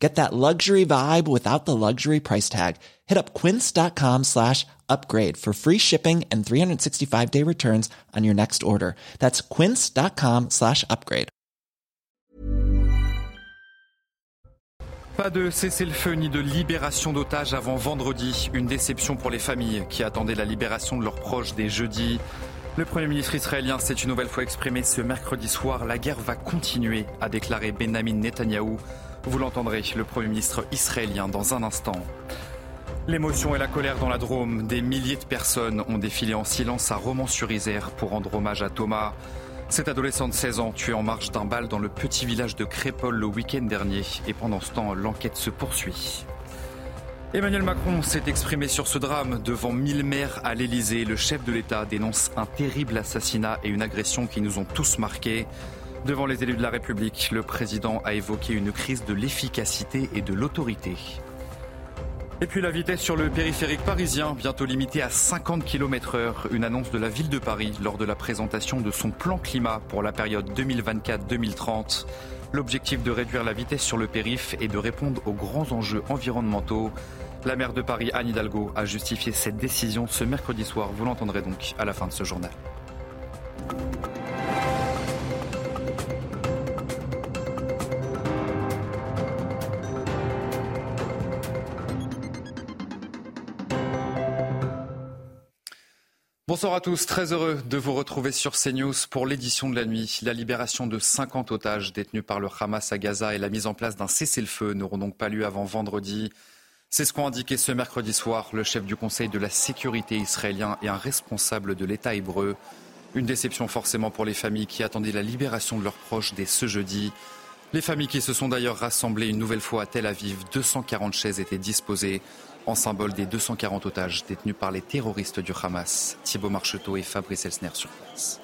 Get that luxury vibe without the luxury price tag. Hit up quince.com slash upgrade for free shipping and 365 day returns on your next order. That's quince.com slash upgrade. Pas de cessez-le-feu ni de libération d'otages avant vendredi. Une déception pour les familles qui attendaient la libération de leurs proches dès jeudi. Le Premier ministre israélien s'est une nouvelle fois exprimé ce mercredi soir. La guerre va continuer, a déclaré Benjamin Netanyahou. Vous l'entendrez, le Premier ministre israélien, dans un instant. L'émotion et la colère dans la Drôme. Des milliers de personnes ont défilé en silence à Romans-sur-Isère pour rendre hommage à Thomas. Cet adolescent de 16 ans tué en marche d'un bal dans le petit village de Crépol le week-end dernier. Et pendant ce temps, l'enquête se poursuit. Emmanuel Macron s'est exprimé sur ce drame devant mille maires à l'Elysée. Le chef de l'État dénonce un terrible assassinat et une agression qui nous ont tous marqués. Devant les élus de la République, le président a évoqué une crise de l'efficacité et de l'autorité. Et puis la vitesse sur le périphérique parisien, bientôt limitée à 50 km heure. Une annonce de la ville de Paris lors de la présentation de son plan climat pour la période 2024-2030. L'objectif de réduire la vitesse sur le périph' et de répondre aux grands enjeux environnementaux. La maire de Paris, Anne Hidalgo, a justifié cette décision ce mercredi soir. Vous l'entendrez donc à la fin de ce journal. Bonsoir à tous, très heureux de vous retrouver sur CNews pour l'édition de la nuit. La libération de 50 otages détenus par le Hamas à Gaza et la mise en place d'un cessez-le-feu n'auront donc pas lieu avant vendredi. C'est ce qu'ont indiqué ce mercredi soir le chef du Conseil de la sécurité israélien et un responsable de l'État hébreu. Une déception forcément pour les familles qui attendaient la libération de leurs proches dès ce jeudi. Les familles qui se sont d'ailleurs rassemblées une nouvelle fois à Tel Aviv, 240 chaises étaient disposées en symbole des 240 otages détenus par les terroristes du Hamas. Thibault Marcheteau et Fabrice Elsner sur place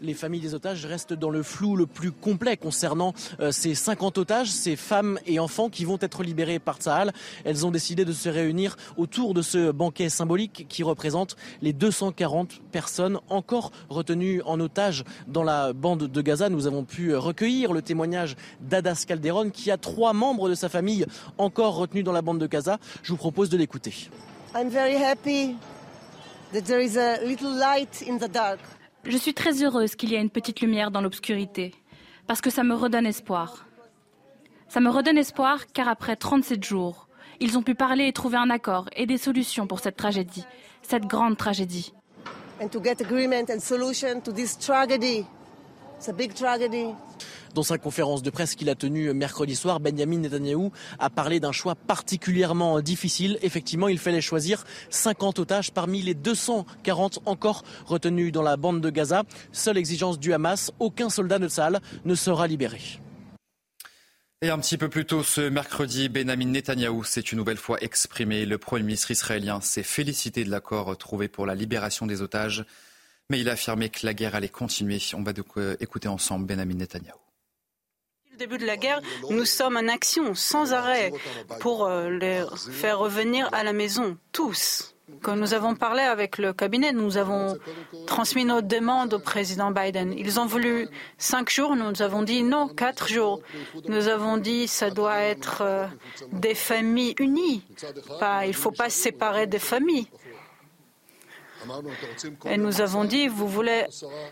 les familles des otages restent dans le flou le plus complet concernant euh, ces 50 otages, ces femmes et enfants qui vont être libérés par Tsahal. Elles ont décidé de se réunir autour de ce banquet symbolique qui représente les 240 personnes encore retenues en otage dans la bande de Gaza. Nous avons pu recueillir le témoignage d'Adas Calderon qui a trois membres de sa famille encore retenus dans la bande de Gaza. Je vous propose de l'écouter. Je suis très heureuse qu'il y ait une petite lumière dans l'obscurité, parce que ça me redonne espoir. Ça me redonne espoir car après 37 jours, ils ont pu parler et trouver un accord et des solutions pour cette tragédie, cette grande tragédie. It's a big tragedy. Dans sa conférence de presse qu'il a tenue mercredi soir, Benjamin Netanyahu a parlé d'un choix particulièrement difficile. Effectivement, il fallait choisir 50 otages parmi les 240 encore retenus dans la bande de Gaza. Seule exigence du Hamas, aucun soldat de Tsahal ne sera libéré. Et un petit peu plus tôt ce mercredi, Benjamin Netanyahou s'est une nouvelle fois exprimé. Le Premier ministre israélien s'est félicité de l'accord trouvé pour la libération des otages, mais il a affirmé que la guerre allait continuer. On va euh, écouter ensemble Benjamin Netanyahou le début de la guerre, nous sommes en action sans arrêt pour euh, les faire revenir à la maison, tous. Quand nous avons parlé avec le cabinet, nous avons transmis nos demandes au président Biden. Ils ont voulu cinq jours, nous avons dit non, quatre jours. Nous avons dit ça doit être euh, des familles unies. Il ne faut pas séparer des familles. Et nous avons dit,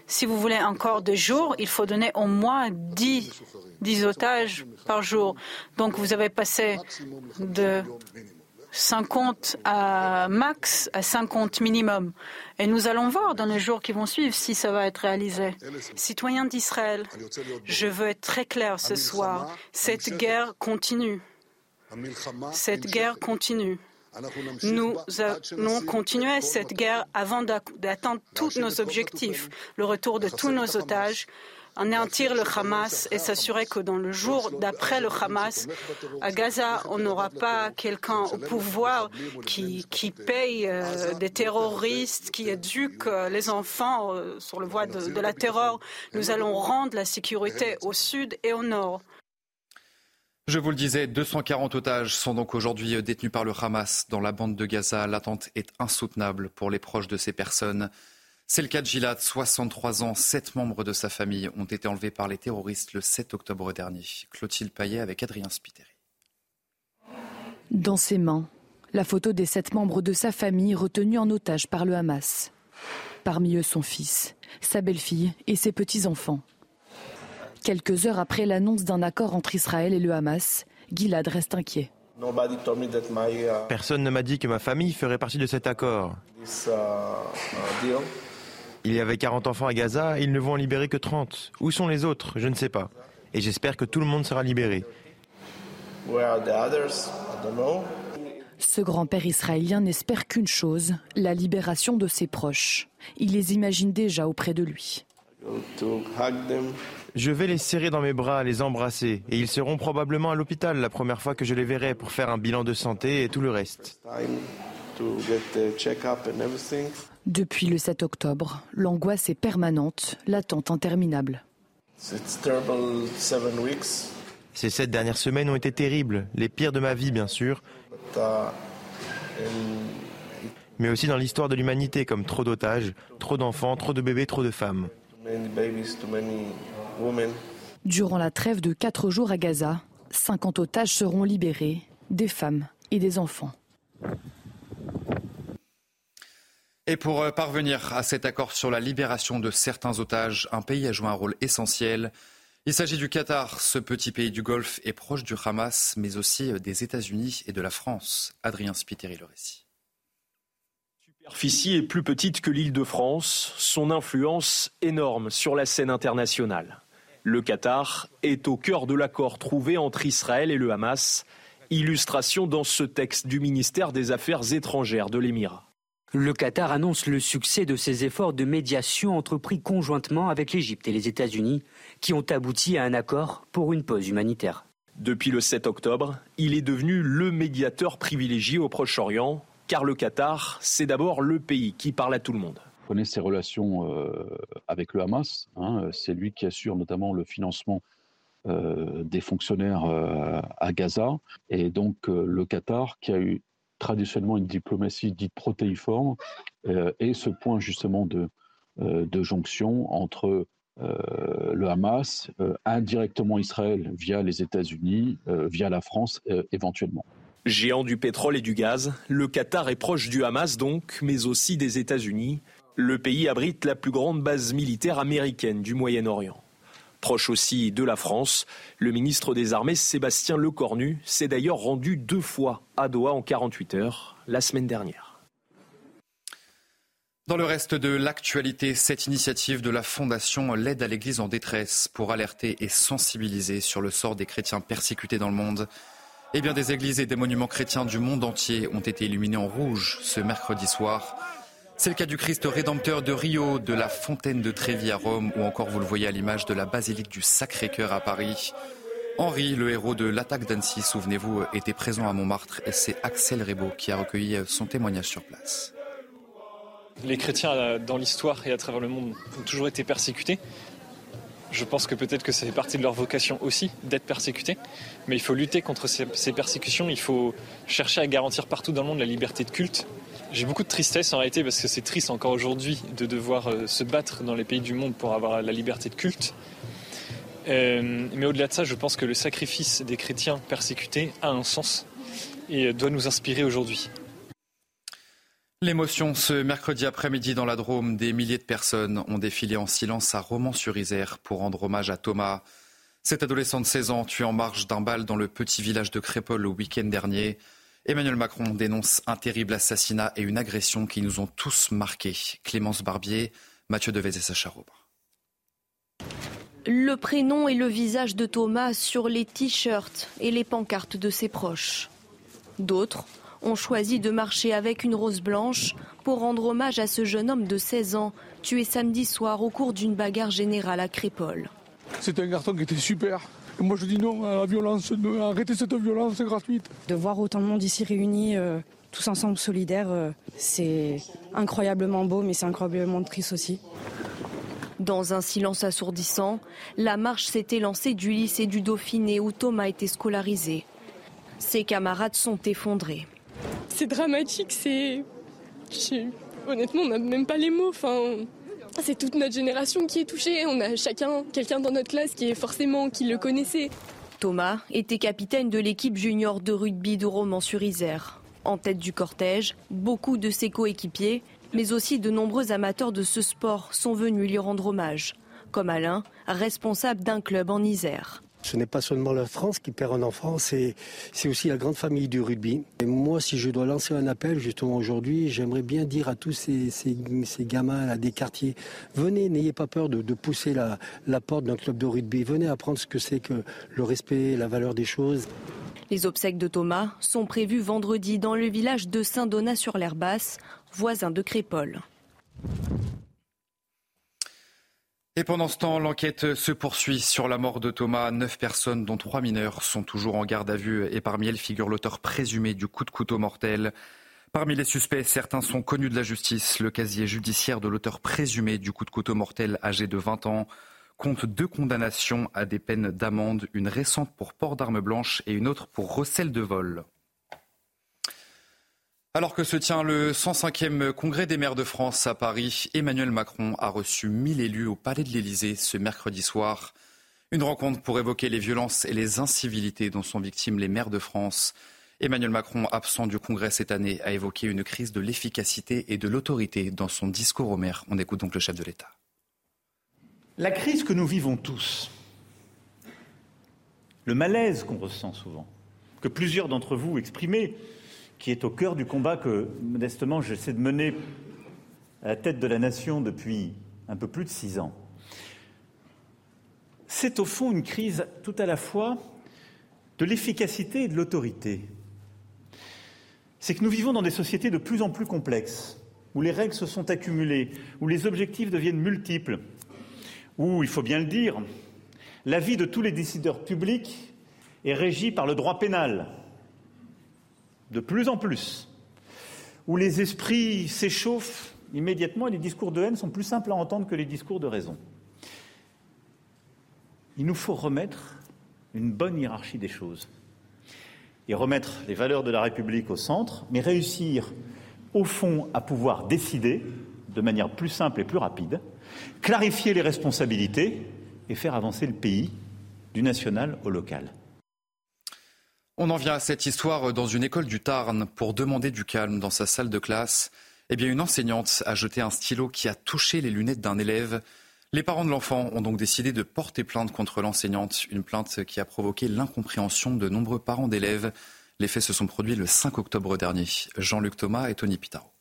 si vous voulez encore deux jours, il faut donner au moins 10, 10 otages par jour. Donc vous avez passé de 50 à max à 50 minimum. Et nous allons voir dans les jours qui vont suivre si ça va être réalisé. Citoyens d'Israël, je veux être très clair ce soir. Cette guerre continue. Cette guerre continue. Nous allons continuer cette guerre avant d'atteindre tous nos objectifs, le retour de tous nos otages, anéantir le Hamas et s'assurer que dans le jour d'après le Hamas, à Gaza, on n'aura pas quelqu'un au pouvoir qui, paye euh, des terroristes, qui éduque euh, les enfants euh, sur le voie de, de la terreur. Nous allons rendre la sécurité au sud et au nord. Je vous le disais, 240 otages sont donc aujourd'hui détenus par le Hamas dans la bande de Gaza. L'attente est insoutenable pour les proches de ces personnes. C'est le cas de Gilad, 63 ans. Sept membres de sa famille ont été enlevés par les terroristes le 7 octobre dernier. Clotilde Payet avec Adrien Spiteri. Dans ses mains, la photo des sept membres de sa famille retenus en otage par le Hamas. Parmi eux son fils, sa belle-fille et ses petits-enfants. Quelques heures après l'annonce d'un accord entre Israël et le Hamas, Gilad reste inquiet. Personne ne m'a dit que ma famille ferait partie de cet accord. Il y avait 40 enfants à Gaza, ils ne vont en libérer que 30. Où sont les autres? Je ne sais pas. Et j'espère que tout le monde sera libéré. Ce grand-père israélien n'espère qu'une chose, la libération de ses proches. Il les imagine déjà auprès de lui. Je vais les serrer dans mes bras, les embrasser, et ils seront probablement à l'hôpital la première fois que je les verrai pour faire un bilan de santé et tout le reste. Depuis le 7 octobre, l'angoisse est permanente, l'attente interminable. Ces sept dernières semaines ont été terribles, les pires de ma vie bien sûr, mais aussi dans l'histoire de l'humanité comme trop d'otages, trop d'enfants, trop de bébés, trop de femmes. Durant la trêve de quatre jours à Gaza, 50 otages seront libérés, des femmes et des enfants. Et pour euh, parvenir à cet accord sur la libération de certains otages, un pays a joué un rôle essentiel. Il s'agit du Qatar. Ce petit pays du Golfe est proche du Hamas, mais aussi euh, des États-Unis et de la France. Adrien Spiteri, le récit. Superficie est plus petite que l'île de France, son influence énorme sur la scène internationale. Le Qatar est au cœur de l'accord trouvé entre Israël et le Hamas, illustration dans ce texte du ministère des Affaires étrangères de l'Émirat. Le Qatar annonce le succès de ses efforts de médiation entrepris conjointement avec l'Égypte et les États-Unis, qui ont abouti à un accord pour une pause humanitaire. Depuis le 7 octobre, il est devenu le médiateur privilégié au Proche-Orient, car le Qatar, c'est d'abord le pays qui parle à tout le monde. Connaissez ses relations euh, avec le Hamas. Hein, c'est lui qui assure notamment le financement euh, des fonctionnaires euh, à Gaza. Et donc le Qatar, qui a eu traditionnellement une diplomatie dite protéiforme, euh, et ce point justement de, euh, de jonction entre euh, le Hamas, indirectement Israël via les États-Unis, via la France éventuellement. Géant du pétrole et du gaz, le Qatar est proche du Hamas donc, mais aussi des États-Unis. Le pays abrite la plus grande base militaire américaine du Moyen-Orient. Proche aussi de la France, le ministre des Armées Sébastien Lecornu s'est d'ailleurs rendu deux fois à Doha en 48 heures la semaine dernière. Dans le reste de l'actualité, cette initiative de la Fondation L'aide à l'Église en détresse pour alerter et sensibiliser sur le sort des chrétiens persécutés dans le monde. Eh bien, des églises et des monuments chrétiens du monde entier ont été illuminés en rouge ce mercredi soir. C'est le cas du Christ rédempteur de Rio, de la fontaine de Trévi à Rome, ou encore, vous le voyez à l'image, de la basilique du Sacré-Cœur à Paris. Henri, le héros de l'attaque d'Annecy, souvenez-vous, était présent à Montmartre et c'est Axel Rebaud qui a recueilli son témoignage sur place. Les chrétiens euh, dans l'histoire et à travers le monde ont toujours été persécutés. Je pense que peut-être que c'est partie de leur vocation aussi d'être persécutés. Mais il faut lutter contre ces, persécutions. Il faut chercher à garantir partout dans le monde la liberté de culte, j'ai beaucoup de tristesse en réalité parce que c'est triste encore aujourd'hui de devoir euh, se battre dans les pays du monde pour avoir la liberté de culte. Euh, mais au-delà de ça, je pense que le sacrifice des chrétiens persécutés a un sens et doit nous inspirer aujourd'hui. L'émotion ce mercredi après-midi dans la Drôme, des milliers de personnes ont défilé en silence à Romans-sur-Isère pour rendre hommage à Thomas. Cet adolescent de 16 ans tué en marge d'un bal dans le petit village de Crépol le week-end dernier. Emmanuel Macron dénonce un terrible assassinat et une agression qui nous ont tous marqués. Clémence Barbier, Mathieu Devez et Sacha Robre. Le prénom et le visage de Thomas sur les t-shirts et les pancartes de ses proches. D'autres ont choisi de marcher avec une rose blanche pour rendre hommage à ce jeune homme de 16 ans tué samedi soir au cours d'une bagarre générale à Crépole. C'est un garçon qui était super. moi je dis non à la violence, arrêtez cette violence gratuite. De voir autant de monde ici réunis, euh, tous ensemble solidaires, euh, c'est incroyablement beau mais c'est incroyablement triste aussi. Dans un silence assourdissant, la marche s'était lancée du lycée du Dauphiné où Thomas était scolarisé. Ses camarades sont effondrés. C'est dramatique, c'est. Honnêtement, on n'a même pas les mots. Enfin, c'est toute notre génération qui est touchée. On a chacun quelqu'un dans notre classe qui est forcément qui le connaissait. Thomas était capitaine de l'équipe junior de rugby de Romans-sur-Isère. En tête du cortège, beaucoup de ses coéquipiers, mais aussi de nombreux amateurs de ce sport sont venus lui rendre hommage, comme Alain, responsable d'un club en Isère. Ce n'est pas seulement la France qui perd un enfant, c'est aussi la grande famille du rugby. Et moi, si je dois lancer un appel justement aujourd'hui, j'aimerais bien dire à tous ces, gamins des quartiers, venez, n'ayez pas peur de, pousser la, la porte d'un club de rugby, venez apprendre ce que c'est que le respect, la valeur des choses. Les obsèques de Thomas sont prévues vendredi dans le village de Saint-Donat-sur-l'Herbasse, voisin de Crépole. Et pendant ce temps, l'enquête se poursuit sur la mort de Thomas. Neuf personnes, dont trois mineurs, sont toujours en garde à vue et parmi elles figure l'auteur présumé du coup de couteau mortel. Parmi les suspects, certains sont connus de la justice. Le casier judiciaire de l'auteur présumé du coup de couteau mortel, âgé de 20 ans, compte deux condamnations à des peines d'amende, une récente pour port d'armes blanches et une autre pour recel de vol. Alors que se tient le 105e congrès des maires de France à Paris, Emmanuel Macron a reçu 1000 élus au Palais de l'Élysée ce mercredi soir. Une rencontre pour évoquer les violences et les incivilités dont sont victimes les maires de France. Emmanuel Macron, absent du congrès cette année, a évoqué une crise de l'efficacité et de l'autorité dans son discours aux maires. On écoute donc le chef de l'État. La crise que nous vivons tous, le malaise qu'on ressent souvent, que plusieurs d'entre vous exprimaient, qui est au cœur du combat que, modestement, j'essaie de mener à la tête de la nation depuis un peu plus de six ans. C'est au fond une crise tout à la fois de l'efficacité et de l'autorité. C'est que nous vivons dans des sociétés de plus en plus complexes, où les règles se sont accumulées, où les objectifs deviennent multiples, où, il faut bien le dire, la vie de tous les décideurs publics est régie par le droit pénal, de plus en plus, où les esprits s'échauffent immédiatement et les discours de haine sont plus simples à entendre que les discours de raison. Il nous faut remettre une bonne hiérarchie des choses et remettre les valeurs de la République au centre, mais réussir au fond à pouvoir décider de manière plus simple et plus rapide, clarifier les responsabilités et faire avancer le pays du national au local. On en vient à cette histoire dans une école du Tarn pour demander du calme dans sa salle de classe. Eh bien, une enseignante a jeté un stylo qui a touché les lunettes d'un élève. Les parents de l'enfant ont donc décidé de porter plainte contre l'enseignante, une plainte qui a provoqué l'incompréhension de nombreux parents d'élèves. Les faits se sont produits le 5 octobre dernier. Jean-Luc Thomas et Tony Pitaro.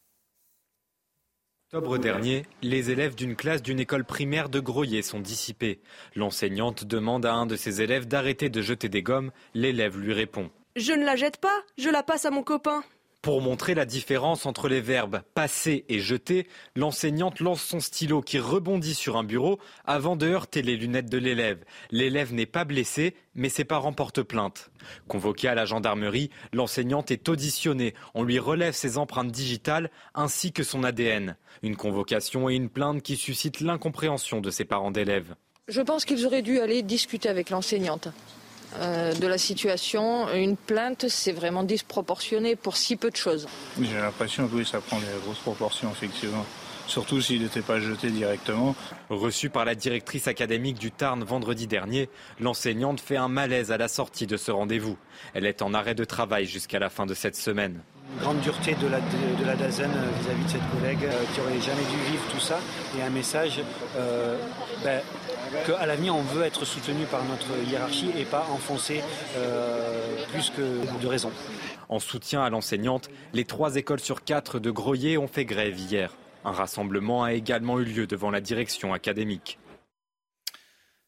Octobre dernier, les élèves d'une classe d'une école primaire de Groyer sont dissipés. L'enseignante demande à un de ses élèves d'arrêter de jeter des gommes. L'élève lui répond Je ne la jette pas, je la passe à mon copain. Pour montrer la différence entre les verbes passer et jeter, l'enseignante lance son stylo qui rebondit sur un bureau avant de heurter les lunettes de l'élève. L'élève n'est pas blessé, mais ses parents portent plainte. Convoquée à la gendarmerie, l'enseignante est auditionnée. On lui relève ses empreintes digitales ainsi que son ADN. Une convocation et une plainte qui suscitent l'incompréhension de ses parents d'élèves. Je pense qu'ils auraient dû aller discuter avec l'enseignante. Euh, de la situation. Une plainte, c'est vraiment disproportionné pour si peu de choses. J'ai l'impression que oui, ça prend des grosses proportions, effectivement. Surtout s'il n'était pas jeté directement. Reçu par la directrice académique du Tarn vendredi dernier, l'enseignante fait un malaise à la sortie de ce rendez-vous. Elle est en arrêt de travail jusqu'à la fin de cette semaine. Une grande dureté de la, de, la DAZEN vis-à-vis de cette collègue euh, qui aurait jamais dû vivre tout ça. Et un message euh, ben, qu'à l'avenir, on veut être soutenu par notre hiérarchie et pas enfoncer euh, plus que de raison. En soutien à l'enseignante, les trois écoles sur quatre de Groyer ont fait grève hier. Un rassemblement a également eu lieu devant la direction académique.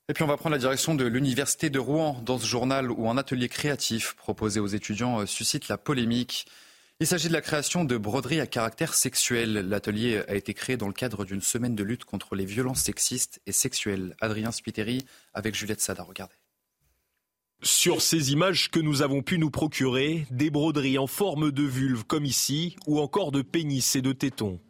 Et puis on va prendre la direction de l'Université de Rouen dans ce journal où un atelier créatif proposé aux étudiants suscite la polémique. Il s'agit de la création de broderies à caractère sexuel. L'atelier a été créé dans le cadre d'une semaine de lutte contre les violences sexistes et sexuelles. Adrien Spiteri avec Juliette Sada, regardez. Sur ces images que nous avons pu nous procurer, des broderies en forme de vulve comme ici, ou encore de pénis et de tétons.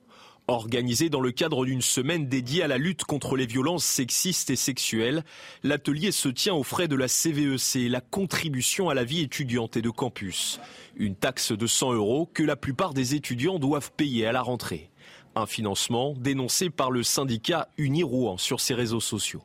Organisé dans le cadre d'une semaine dédiée à la lutte contre les violences sexistes et sexuelles, l'atelier se tient aux frais de la CVEC, la contribution à la vie étudiante et de campus. Une taxe de 100 euros que la plupart des étudiants doivent payer à la rentrée. Un financement dénoncé par le syndicat Uni-Rouen sur ses réseaux sociaux.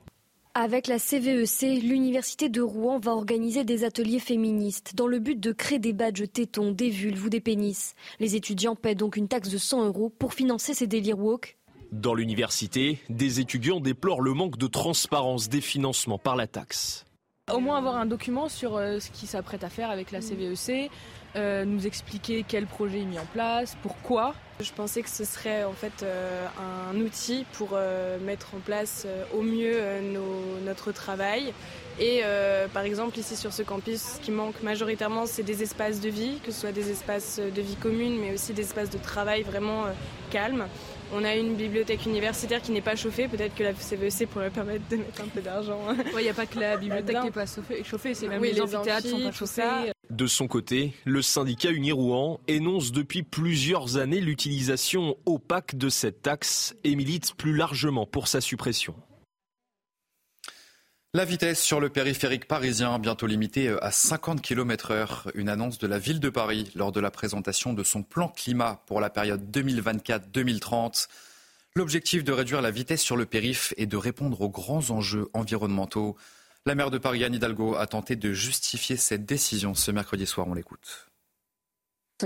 Avec la CVEC, e l'Université de Rouen va organiser des ateliers féministes dans le but de créer des badges tétons, des vulves ou des pénis. Les étudiants paient donc une taxe de 100 euros pour financer ces délires woke. Dans l'université, des étudiants déplorent le manque de transparence des financements par la taxe. Au moins avoir un document sur euh, ce qu'ils s'apprêtent à faire avec la CVEC, euh, nous expliquer quel projet est mis en place, pourquoi. Je pensais que ce serait en fait euh, un outil pour euh, mettre en place au mieux notre travail. Et par exemple ici sur ce campus, ce qui manque majoritairement, c'est des espaces de vie, que ce soit des espaces de vie commune, mais aussi des espaces de travail vraiment calmes. On a une bibliothèque universitaire qui n'est pas chauffée. Peut-être que la CVEC pourrait permettre de mettre un peu d'argent. Il n'y a pas que la bibliothèque qui n'est pas chauffée, c'est même les, amphithéâtres sont pas chauffés. De son côté, le syndicat Unirouen énonce depuis plusieurs années l'utilisation opaque de cette taxe et milite plus largement pour sa suppression. La vitesse sur le périphérique parisien, bientôt limitée à 50 km h Une annonce de la ville de Paris lors de la présentation de son plan climat pour la période 2024-2030. L'objectif de réduire la vitesse sur le périph' est de répondre aux grands enjeux environnementaux. La maire de Paris, Anne Hidalgo, a tenté de justifier cette décision ce mercredi soir. On l'écoute.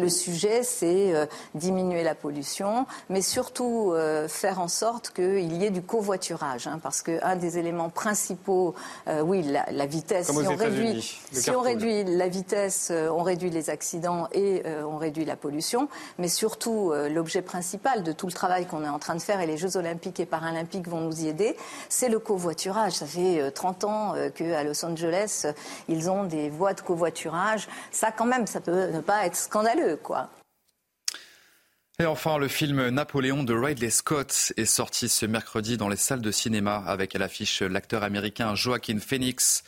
Le sujet, c'est euh, diminuer la pollution, mais surtout euh, faire en sorte qu'il y ait du covoiturage, hein, parce qu'un des éléments principaux, euh, oui, la, vitesse. si on, réduit, si on réduit la vitesse, on réduit les accidents et on réduit la pollution, mais surtout l'objet principal de tout le travail qu'on est en train de faire et les Jeux Olympiques et Paralympiques vont nous y aider, c'est le covoiturage. Ça fait 30 ans qu'à Los Angeles, ils ont des voies de covoiturage. Ça, quand même, ça peut ne pas être scandaleux quoi. Et enfin, le film Napoléon de Ridley Scott est sorti ce mercredi dans les salles de cinéma avec à l'affiche l'acteur américain Joaquin Phoenix.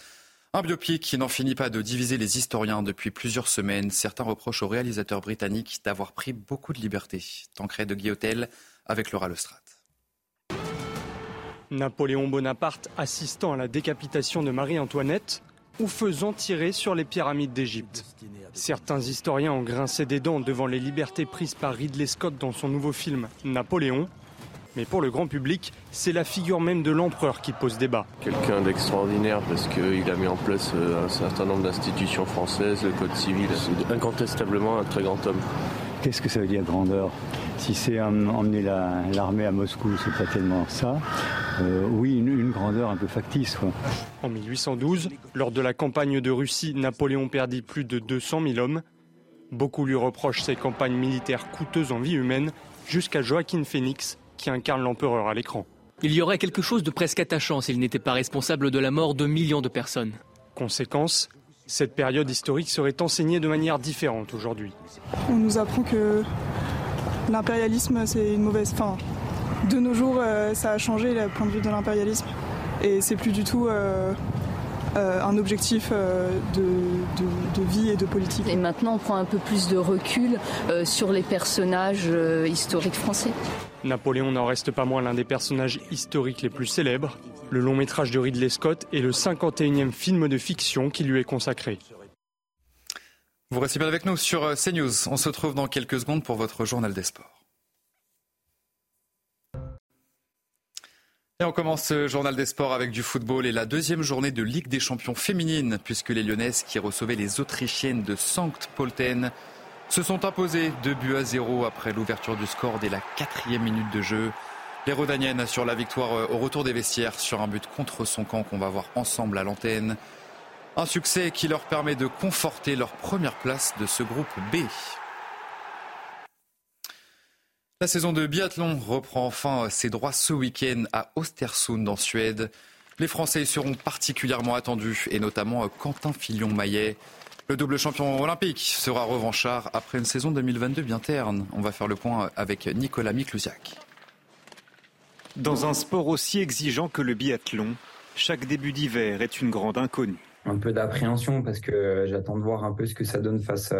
Un biopic qui n'en finit pas de diviser les historiens depuis plusieurs semaines. Certains reprochent au réalisateur britannique d'avoir pris beaucoup de liberté. Tancred de Guillotel avec Laura Lestrade. Napoléon Bonaparte assistant à la décapitation de Marie-Antoinette ou faisant tirer sur les pyramides d'Égypte. Certains historiens ont grincé des dents devant les libertés prises par Ridley Scott dans son nouveau film Napoléon. Mais pour le grand public, c'est la figure même de l'empereur qui pose débat. Quelqu'un d'extraordinaire parce qu'il a mis en place euh, un certain nombre d'institutions françaises, le code civil. C'est incontestablement un très grand homme. Qu'est-ce que ça veut dire grandeur? Si c'est emmener l'armée à Moscou, c'est pas tellement ça. Euh, oui, une, grandeur un peu factice. En 1812, lors de la campagne de Russie, Napoléon perdit plus de 200 000 hommes. Beaucoup lui reprochent ses campagnes militaires coûteuses en vie humaine, jusqu'à Joaquin Phoenix, qui incarne l'empereur à l'écran. Il y aurait quelque chose de presque attachant s'il n'était pas responsable de la mort de millions de personnes. Conséquence, cette période historique serait enseignée de manière différente aujourd'hui. On nous apprend que l'impérialisme, c'est une mauvaise. fin. De nos jours, euh, ça a changé le point de vue de l'impérialisme. Et c'est plus du tout euh, euh, un objectif de, de, vie et de politique. Et maintenant, on prend un peu plus de recul sur les personnages historiques français. Napoléon n'en reste pas moins l'un des personnages historiques les plus célèbres. Le long métrage de Ridley Scott est le 51e film de fiction qui lui est consacré. Vous restez bien avec nous sur CNews. On se retrouve dans quelques secondes pour votre journal des sports. Et on commence ce journal des sports avec du football et la deuxième journée de Ligue des champions féminines, puisque les Lyonnaises qui recevaient les Autrichiennes de Sankt Polten se sont imposées 2 buts à 0 après l'ouverture du score dès la quatrième minute de jeu. Les Rodaniennes assurent la victoire euh, au retour des vestiaires sur un but contre son camp qu'on va voir ensemble à l'antenne. Un succès qui leur permet de conforter leur première place de ce groupe B. La saison de biathlon reprend enfin ses droits ce week-end à Östersund en Suède. Les Français seront particulièrement attendus et notamment Quentin Fillon-Maillet. Le double champion olympique sera revanchard après une saison 2022 bien terne. On va faire le point avec Nicolas Miklusiak. Dans un sport aussi exigeant que le biathlon, chaque début d'hiver est une grande inconnue. Un peu d'appréhension parce que j'attends de voir un peu ce que ça donne face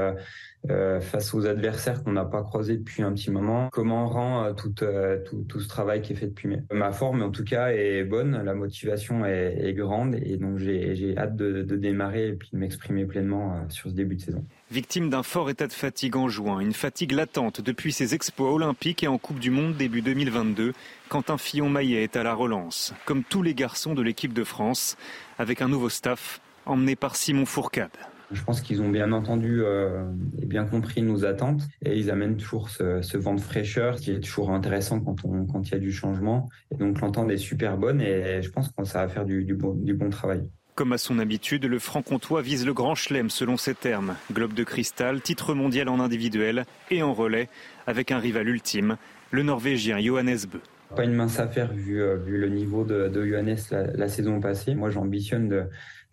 euh, face aux adversaires qu'on n'a pas croisés depuis un petit moment. Comment rend euh, euh, tout, tout, ce travail qui est fait depuis. Ma forme, en tout cas, est bonne, la motivation est, grande et donc j'ai hâte de, de, démarrer et puis de m'exprimer pleinement sur ce début de saison. Victime d'un fort état de fatigue en juin, une fatigue latente depuis ses exploits olympiques et en Coupe du Monde début 2022, Quentin Fillon-Maillet est à la relance, comme tous les garçons de l'équipe de France, avec un nouveau staff emmené par Simon Fourcade. Je pense qu'ils ont bien entendu euh, et bien compris nos attentes et ils amènent toujours ce, vent de fraîcheur qui est toujours intéressant quand on quand il y a du changement. Et donc l'entente est super bonne et je pense que ça va faire du, bon, du bon travail. Comme à son habitude, le franc-comtois vise le grand chelem selon ses termes. Globe de cristal, titre mondial en individuel et en relais, avec un rival ultime, le Norvégien Johannes Bö. Pas une mince affaire vu, euh, vu le niveau de, de Johannes la, la saison passée. Moi, j'ambitionne de,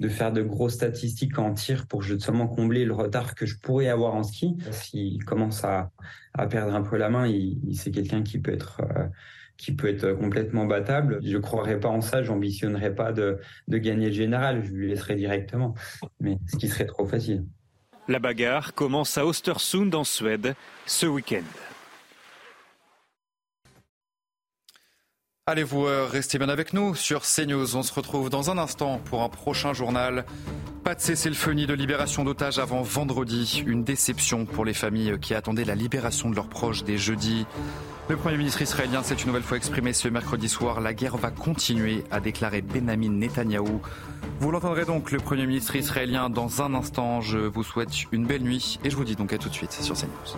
de faire de grosses statistiques en tir pour justement combler le retard que je pourrais avoir en ski. S'il commence à, à perdre un peu la main, il, c'est quelqu'un qui peut être euh, qui peut être complètement battable. Je croirais pas en ça, j'ambitionnerais pas de, de gagner le général, je lui laisserai directement, mais ce qui serait trop facile. La bagarre commence à Östersund en Suède ce week-end. Allez-vous euh, rester bien avec nous sur CNews. On se retrouve dans un instant pour un prochain journal. Pas de cessez-le-feu de libération d'otages avant vendredi. Une déception pour les familles qui attendaient la libération de leurs proches dès jeudi. Le Premier ministre israélien s'est une nouvelle fois exprimé ce mercredi soir. La guerre va continuer, a déclaré Benjamin Netanyahou. Vous l'entendrez donc, le Premier ministre israélien, dans un instant. Je vous souhaite une belle nuit et je vous dis donc à tout de suite sur CNews.